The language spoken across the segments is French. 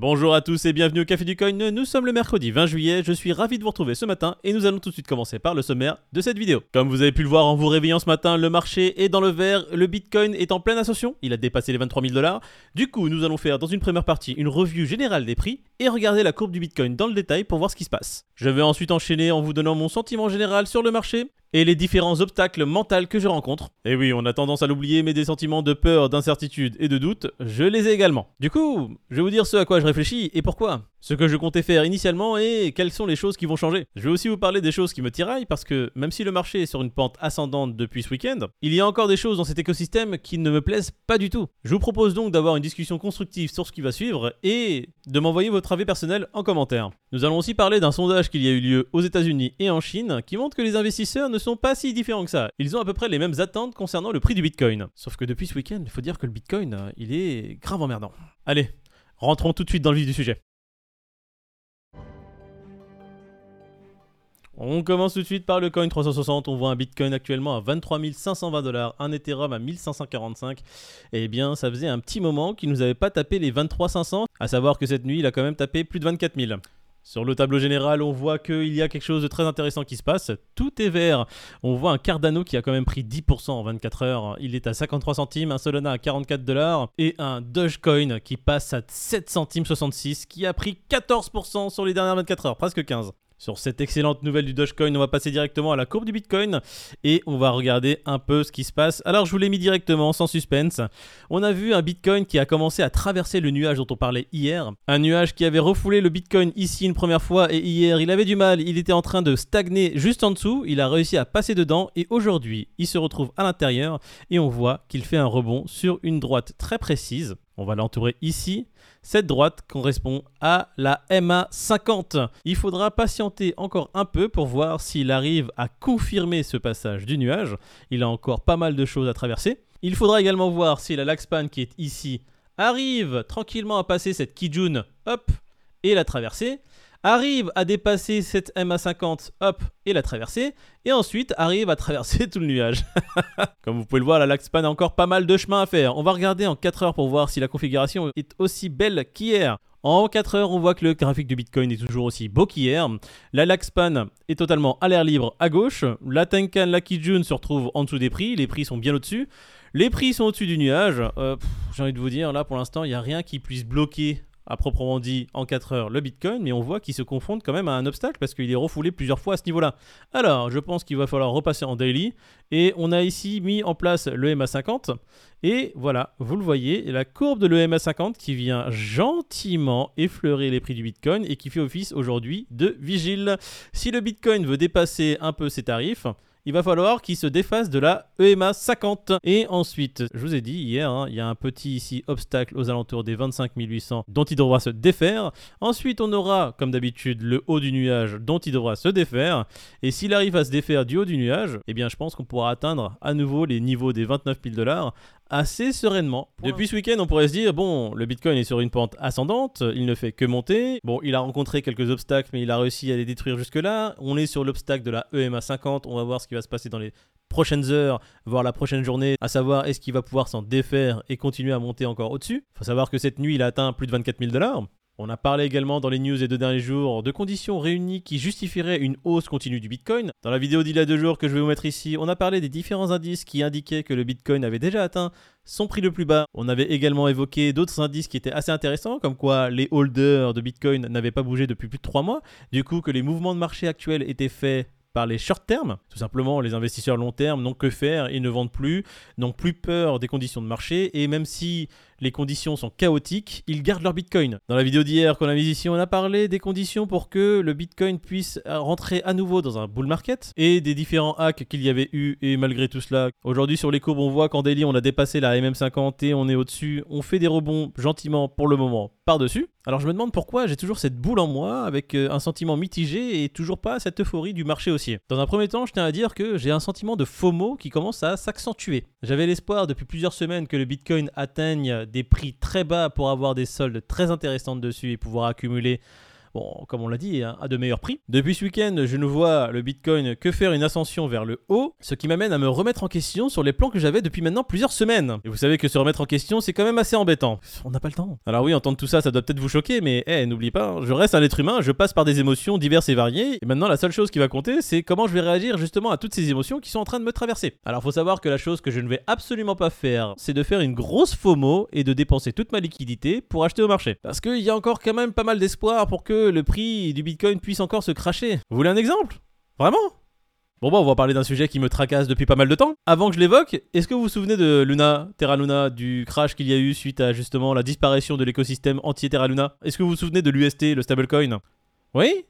Bonjour à tous et bienvenue au Café du Coin. Nous sommes le mercredi 20 juillet. Je suis ravi de vous retrouver ce matin et nous allons tout de suite commencer par le sommaire de cette vidéo. Comme vous avez pu le voir en vous réveillant ce matin, le marché est dans le vert. Le Bitcoin est en pleine ascension. Il a dépassé les 23 000 dollars. Du coup, nous allons faire dans une première partie une revue générale des prix et regarder la courbe du Bitcoin dans le détail pour voir ce qui se passe. Je vais ensuite enchaîner en vous donnant mon sentiment général sur le marché et les différents obstacles mentaux que je rencontre. Et oui, on a tendance à l'oublier, mais des sentiments de peur, d'incertitude et de doute, je les ai également. Du coup, je vais vous dire ce à quoi je réfléchis et pourquoi. Ce que je comptais faire initialement et quelles sont les choses qui vont changer. Je vais aussi vous parler des choses qui me tiraillent parce que même si le marché est sur une pente ascendante depuis ce week-end, il y a encore des choses dans cet écosystème qui ne me plaisent pas du tout. Je vous propose donc d'avoir une discussion constructive sur ce qui va suivre et de m'envoyer votre avis personnel en commentaire. Nous allons aussi parler d'un sondage qu'il y a eu lieu aux États-Unis et en Chine qui montre que les investisseurs ne sont pas si différents que ça. Ils ont à peu près les mêmes attentes concernant le prix du Bitcoin. Sauf que depuis ce week-end, il faut dire que le Bitcoin, euh, il est grave emmerdant. Allez, rentrons tout de suite dans le vif du sujet. On commence tout de suite par le coin 360. On voit un Bitcoin actuellement à 23 520 dollars, un Ethereum à 1545. Eh bien, ça faisait un petit moment qu'il nous avait pas tapé les 23 500. À savoir que cette nuit, il a quand même tapé plus de 24 000. Sur le tableau général, on voit qu'il y a quelque chose de très intéressant qui se passe. Tout est vert. On voit un Cardano qui a quand même pris 10% en 24 heures. Il est à 53 centimes, un Solana à 44 dollars et un Dogecoin qui passe à 7 centimes 66 qui a pris 14% sur les dernières 24 heures, presque 15. Sur cette excellente nouvelle du Dogecoin, on va passer directement à la courbe du Bitcoin et on va regarder un peu ce qui se passe. Alors je vous l'ai mis directement, sans suspense. On a vu un Bitcoin qui a commencé à traverser le nuage dont on parlait hier. Un nuage qui avait refoulé le Bitcoin ici une première fois et hier il avait du mal, il était en train de stagner juste en dessous, il a réussi à passer dedans et aujourd'hui il se retrouve à l'intérieur et on voit qu'il fait un rebond sur une droite très précise. On va l'entourer ici. Cette droite correspond à la MA50. Il faudra patienter encore un peu pour voir s'il arrive à confirmer ce passage du nuage. Il a encore pas mal de choses à traverser. Il faudra également voir si la Laxpan qui est ici arrive tranquillement à passer cette Kijun, hop, et la traverser arrive à dépasser cette MA50, hop, et la traverser, et ensuite arrive à traverser tout le nuage. Comme vous pouvez le voir, la Laxpan a encore pas mal de chemin à faire. On va regarder en 4 heures pour voir si la configuration est aussi belle qu'hier. En 4 heures, on voit que le graphique du Bitcoin est toujours aussi beau qu'hier. La Laxpan est totalement à l'air libre à gauche. La Tenkan, la Kijun se retrouve en dessous des prix. Les prix sont bien au-dessus. Les prix sont au-dessus du nuage. Euh, j'ai envie de vous dire, là pour l'instant, il n'y a rien qui puisse bloquer à proprement dit en 4 heures le Bitcoin, mais on voit qu'il se confronte quand même à un obstacle parce qu'il est refoulé plusieurs fois à ce niveau-là. Alors, je pense qu'il va falloir repasser en daily et on a ici mis en place le MA50 et voilà, vous le voyez, la courbe de l'EMA50 qui vient gentiment effleurer les prix du Bitcoin et qui fait office aujourd'hui de vigile. Si le Bitcoin veut dépasser un peu ses tarifs, il va falloir qu'il se défasse de la EMA 50. Et ensuite, je vous ai dit hier, hein, il y a un petit ici obstacle aux alentours des 25 800 dont il devra se défaire. Ensuite, on aura, comme d'habitude, le haut du nuage dont il devra se défaire. Et s'il arrive à se défaire du haut du nuage, eh bien, je pense qu'on pourra atteindre à nouveau les niveaux des 29 000 dollars assez sereinement. Depuis ce week-end, on pourrait se dire, bon, le Bitcoin est sur une pente ascendante, il ne fait que monter. Bon, il a rencontré quelques obstacles, mais il a réussi à les détruire jusque-là. On est sur l'obstacle de la EMA 50, on va voir ce qui va se passer dans les prochaines heures, voire la prochaine journée, à savoir est-ce qu'il va pouvoir s'en défaire et continuer à monter encore au-dessus. Il faut savoir que cette nuit, il a atteint plus de 24 000 dollars. On a parlé également dans les news des deux derniers jours de conditions réunies qui justifieraient une hausse continue du Bitcoin. Dans la vidéo d'il y a deux jours que je vais vous mettre ici, on a parlé des différents indices qui indiquaient que le Bitcoin avait déjà atteint son prix le plus bas. On avait également évoqué d'autres indices qui étaient assez intéressants, comme quoi les holders de Bitcoin n'avaient pas bougé depuis plus de trois mois, du coup que les mouvements de marché actuels étaient faits par les short termes. Tout simplement, les investisseurs long terme n'ont que faire et ne vendent plus, n'ont plus peur des conditions de marché. Et même si les conditions sont chaotiques, ils gardent leur Bitcoin. Dans la vidéo d'hier qu'on a mise ici, on a parlé des conditions pour que le Bitcoin puisse rentrer à nouveau dans un bull market et des différents hacks qu'il y avait eu et malgré tout cela, aujourd'hui sur les courbes on voit qu'en daily on a dépassé la MM50 et on est au-dessus, on fait des rebonds gentiment pour le moment par-dessus. Alors je me demande pourquoi j'ai toujours cette boule en moi avec euh, un sentiment mitigé et toujours pas cette euphorie du marché haussier. Dans un premier temps, je tiens à dire que j'ai un sentiment de FOMO qui commence à s'accentuer. J'avais l'espoir depuis plusieurs semaines que le Bitcoin atteigne des prix très bas pour avoir des soldes très intéressantes dessus et pouvoir accumuler bon, comme on l'a dit, hein, à de meilleurs prix. Depuis ce week-end, je ne vois le Bitcoin que faire une ascension vers le haut, ce qui m'amène à me remettre en question sur les plans que j'avais depuis maintenant plusieurs semaines. Et vous savez que se remettre en question, c'est quand même assez embêtant. On n'a pas le temps. Alors oui, entendre tout ça, ça doit peut-être vous choquer, mais eh, n'oublie pas, je reste un être humain, je passe par des émotions diverses et variées, et maintenant la seule chose qui va compter, c'est comment je vais réagir justement à toutes ces émotions qui sont en train de me traverser. Alors faut savoir que la chose que je ne vais absolument pas faire, c'est de faire une grosse FOMO et de dépenser toute ma liquidité pour acheter au marché. Parce qu'il y a encore quand même pas mal d'espoir pour que le prix du Bitcoin puisse encore se cracher. Vous voulez un exemple? Vraiment? Bon bah on va parler d'un sujet qui me tracasse depuis pas mal de temps. Avant que je l'évoque, est-ce que vous vous souvenez de Luna, Terra Luna, du crash qu'il y a eu suite à justement la disparition de l'écosystème entier Terra Luna? Est-ce que vous vous souvenez de l'UST, le stablecoin? Oui?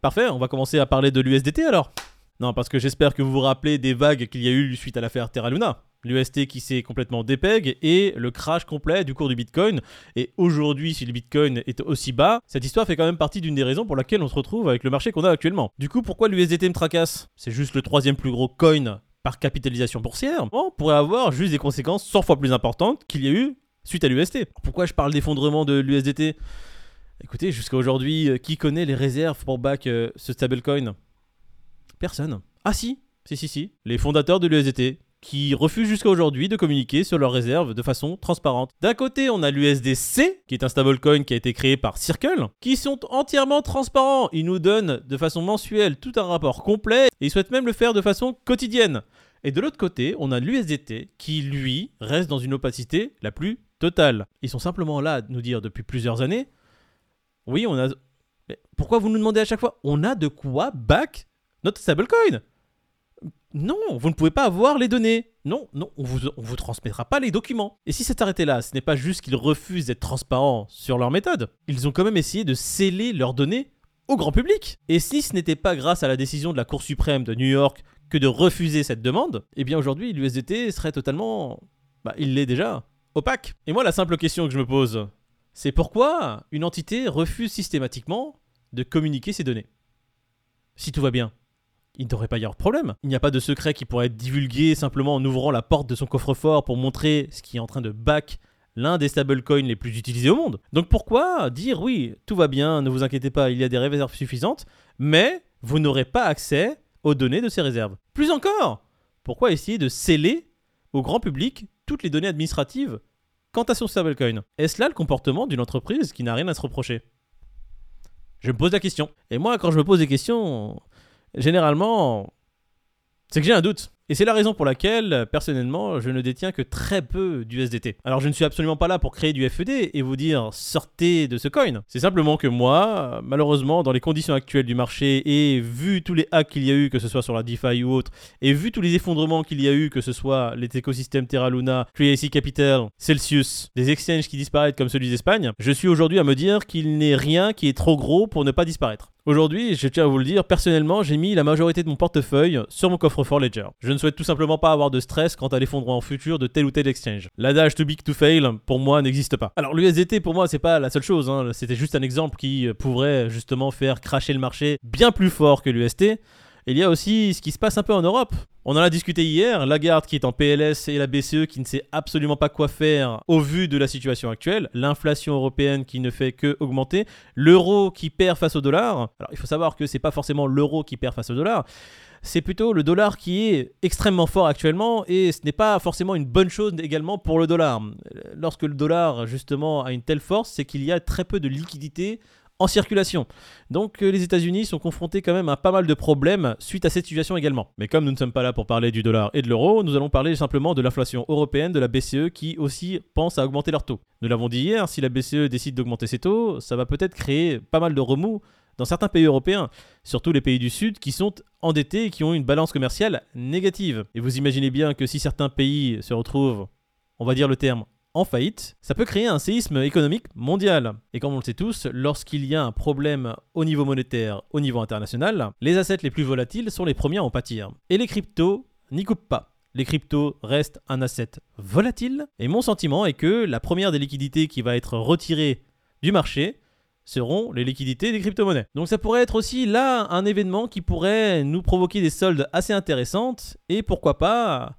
Parfait, on va commencer à parler de l'USDT alors. Non, parce que j'espère que vous vous rappelez des vagues qu'il y a eu suite à l'affaire Terra Luna l'UST qui s'est complètement dépeg et le crash complet du cours du Bitcoin. Et aujourd'hui, si le Bitcoin est aussi bas, cette histoire fait quand même partie d'une des raisons pour laquelle on se retrouve avec le marché qu'on a actuellement. Du coup, pourquoi l'USDT me tracasse? C'est juste le troisième plus gros coin par capitalisation boursière. On pourrait avoir juste des conséquences 100 fois plus importantes qu'il y a eu suite à l'UST. Pourquoi je parle d'effondrement de l'USDT Écoutez, jusqu'à aujourd'hui, euh, qui connaît les réserves pour back euh, ce stablecoin? Personne. Ah si, si, si, si. Les fondateurs de l'USDT, qui refusent jusqu'à aujourd'hui de communiquer sur leurs réserves de façon transparente. D'un côté, on a l'USDC, qui est un stablecoin qui a été créé par Circle, qui sont entièrement transparents. Ils nous donnent de façon mensuelle tout un rapport complet et ils souhaitent même le faire de façon quotidienne. Et de l'autre côté, on a l'USDT qui, lui, reste dans une opacité la plus totale. Ils sont simplement là à nous dire depuis plusieurs années oui, on a. Mais pourquoi vous nous demandez à chaque fois? On a de quoi back notre stablecoin non, vous ne pouvez pas avoir les données. Non, non, on vous, vous transmettra pas les documents. Et si c'est arrêté là, ce n'est pas juste qu'ils refusent d'être transparents sur leur méthode. Ils ont quand même essayé de sceller leurs données au grand public. Et si ce n'était pas grâce à la décision de la Cour suprême de New York que de refuser cette demande, eh bien aujourd'hui l'USDT serait totalement... Bah il l'est déjà, opaque. Et moi la simple question que je me pose, c'est pourquoi une entité refuse systématiquement de communiquer ses données? Si tout va bien il ne devrait pas y avoir de problème. Il n'y a pas de secret qui pourrait être divulgué simplement en ouvrant la porte de son coffre-fort pour montrer ce qui est en train de back l'un des stablecoins les plus utilisés au monde. Donc pourquoi dire oui, tout va bien, ne vous inquiétez pas, il y a des réserves suffisantes, mais vous n'aurez pas accès aux données de ces réserves Plus encore, pourquoi essayer de sceller au grand public toutes les données administratives quant à son stablecoin? Est-ce là le comportement d'une entreprise qui n'a rien à se reprocher? Je me pose la question. Et moi, quand je me pose des questions, généralement, c'est que j'ai un doute. Et c'est la raison pour laquelle, personnellement, je ne détiens que très peu d'USDT. Alors je ne suis absolument pas là pour créer du FED et vous dire sortez de ce coin. C'est simplement que moi, malheureusement, dans les conditions actuelles du marché et vu tous les hacks qu'il y a eu, que ce soit sur la DeFi ou autre, et vu tous les effondrements qu'il y a eu, que ce soit les écosystèmes Terra Luna, Creacy Capital, Celsius, des exchanges qui disparaissent comme celui d'Espagne, je suis aujourd'hui à me dire qu'il n'est rien qui est trop gros pour ne pas disparaître. Aujourd'hui, je tiens à vous le dire, personnellement, j'ai mis la majorité de mon portefeuille sur mon coffre-fort Ledger. Je ne souhaite tout simplement pas avoir de stress quant à l'effondrement futur de tel ou tel exchange. L'adage too big to fail, pour moi, n'existe pas. Alors l'USDT, pour moi, c'est pas la seule chose, hein. c'était juste un exemple qui pourrait justement faire cracher le marché bien plus fort que l'UST. Il y a aussi ce qui se passe un peu en Europe. On en a discuté hier, Lagarde qui est en PLS et la BCE qui ne sait absolument pas quoi faire au vu de la situation actuelle, l'inflation européenne qui ne fait que augmenter, l'euro qui perd face au dollar. Alors il faut savoir que c'est pas forcément l'euro qui perd face au dollar, c'est plutôt le dollar qui est extrêmement fort actuellement et ce n'est pas forcément une bonne chose également pour le dollar. Lorsque le dollar justement a une telle force, c'est qu'il y a très peu de liquidité en circulation. Donc euh, les États-Unis sont confrontés quand même à pas mal de problèmes suite à cette situation également. Mais comme nous ne sommes pas là pour parler du dollar et de l'euro, nous allons parler simplement de l'inflation européenne de la BCE qui aussi pense à augmenter leurs taux. Nous l'avons dit hier, si la BCE décide d'augmenter ses taux, ça va peut-être créer pas mal de remous dans certains pays européens, surtout les pays du Sud qui sont endettés et qui ont une balance commerciale négative. Et vous imaginez bien que si certains pays se retrouvent, on va dire le terme, en faillite, ça peut créer un séisme économique mondial. Et comme on le sait tous, lorsqu'il y a un problème au niveau monétaire, au niveau international, les assets les plus volatiles sont les premiers à en pâtir. Et les cryptos n'y coupent pas. Les cryptos restent un asset volatile. Et mon sentiment est que la première des liquidités qui va être retirée du marché seront les liquidités des crypto-monnaies. Donc ça pourrait être aussi là un événement qui pourrait nous provoquer des soldes assez intéressantes et pourquoi pas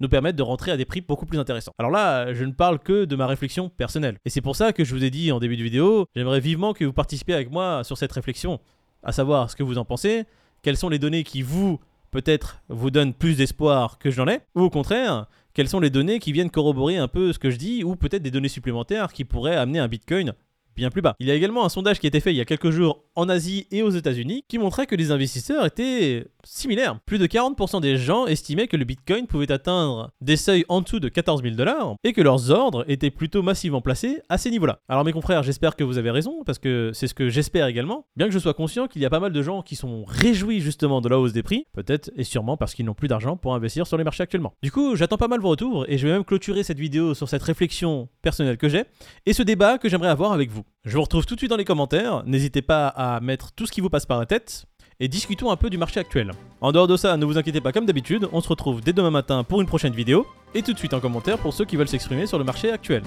nous permettent de rentrer à des prix beaucoup plus intéressants. Alors là, je ne parle que de ma réflexion personnelle. Et c'est pour ça que je vous ai dit en début de vidéo, j'aimerais vivement que vous participiez avec moi sur cette réflexion, à savoir ce que vous en pensez, quelles sont les données qui vous, peut-être, vous donnent plus d'espoir que je n'en ai, ou au contraire, quelles sont les données qui viennent corroborer un peu ce que je dis, ou peut-être des données supplémentaires qui pourraient amener un Bitcoin bien plus bas. Il y a également un sondage qui a été fait il y a quelques jours en Asie et aux États-Unis qui montrait que les investisseurs étaient similaires. Plus de 40% des gens estimaient que le Bitcoin pouvait atteindre des seuils en dessous de 14 000 dollars et que leurs ordres étaient plutôt massivement placés à ces niveaux-là. Alors mes confrères, j'espère que vous avez raison parce que c'est ce que j'espère également, bien que je sois conscient qu'il y a pas mal de gens qui sont réjouis justement de la hausse des prix, peut-être et sûrement parce qu'ils n'ont plus d'argent pour investir sur les marchés actuellement. Du coup, j'attends pas mal vos retours et je vais même clôturer cette vidéo sur cette réflexion personnelle que j'ai et ce débat que j'aimerais avoir avec vous. Je vous retrouve tout de suite dans les commentaires. N'hésitez pas à mettre tout ce qui vous passe par la tête et discutons un peu du marché actuel. En dehors de ça, ne vous inquiétez pas comme d'habitude, on se retrouve dès demain matin pour une prochaine vidéo et tout de suite en commentaire pour ceux qui veulent s'exprimer sur le marché actuel.